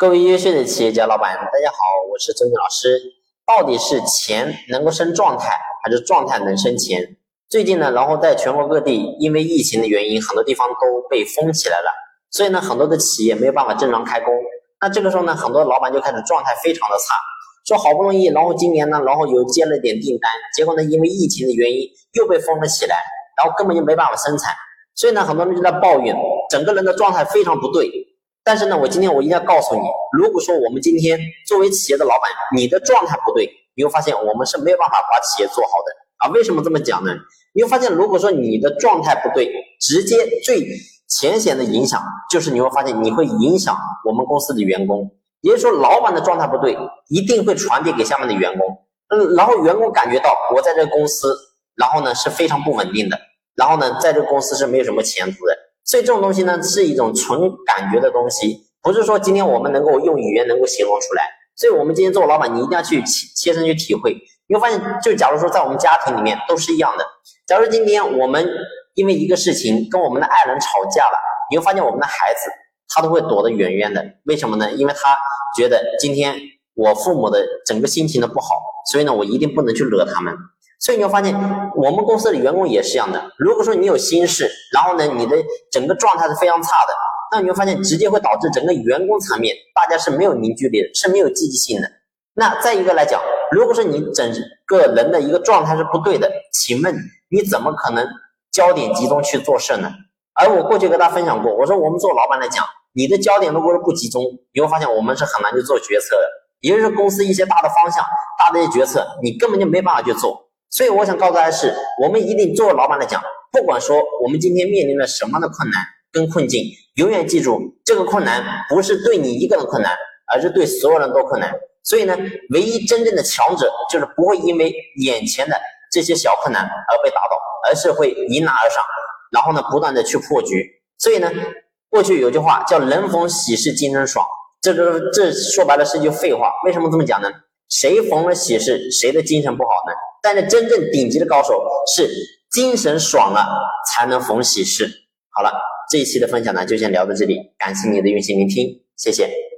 各位优秀的企业家老板，大家好，我是周静老师。到底是钱能够生状态，还是状态能生钱？最近呢，然后在全国各地，因为疫情的原因，很多地方都被封起来了，所以呢，很多的企业没有办法正常开工。那这个时候呢，很多老板就开始状态非常的差，说好不容易，然后今年呢，然后有接了点订单，结果呢，因为疫情的原因又被封了起来，然后根本就没办法生产，所以呢，很多人就在抱怨，整个人的状态非常不对。但是呢，我今天我一定要告诉你，如果说我们今天作为企业的老板，你的状态不对，你会发现我们是没有办法把企业做好的啊。为什么这么讲呢？你会发现，如果说你的状态不对，直接最浅显的影响就是你会发现你会影响我们公司的员工，也就是说，老板的状态不对，一定会传递给下面的员工，嗯，然后员工感觉到我在这个公司，然后呢是非常不稳定的，然后呢在这个公司是没有什么前途的。所以这种东西呢，是一种纯感觉的东西，不是说今天我们能够用语言能够形容出来。所以我们今天做老板，你一定要去切切身去体会。你会发现，就假如说在我们家庭里面都是一样的。假如今天我们因为一个事情跟我们的爱人吵架了，你会发现我们的孩子他都会躲得远远的。为什么呢？因为他觉得今天我父母的整个心情都不好，所以呢，我一定不能去惹他们。所以你会发现，我们公司的员工也是一样的。如果说你有心事，然后呢，你的整个状态是非常差的，那你会发现直接会导致整个员工层面大家是没有凝聚力的，是没有积极性的。那再一个来讲，如果说你整个人的一个状态是不对的，请问你怎么可能焦点集中去做事呢？而我过去跟大家分享过，我说我们做老板来讲，你的焦点如果是不集中，你会发现我们是很难去做决策的，也就是公司一些大的方向、大的一些决策，你根本就没办法去做。所以我想告诉大家是，我们一定作为老板来讲，不管说我们今天面临了什么样的困难跟困境，永远记住这个困难不是对你一个人困难，而是对所有人都困难。所以呢，唯一真正的强者就是不会因为眼前的这些小困难而被打倒，而是会迎难而上，然后呢，不断的去破局。所以呢，过去有句话叫“人逢喜事精神爽”，这个这说白了是句废话。为什么这么讲呢？谁逢了喜事，谁的精神不好呢？但是真正顶级的高手是精神爽了才能逢喜事。好了，这一期的分享呢就先聊到这里，感谢你的用心聆听，谢谢。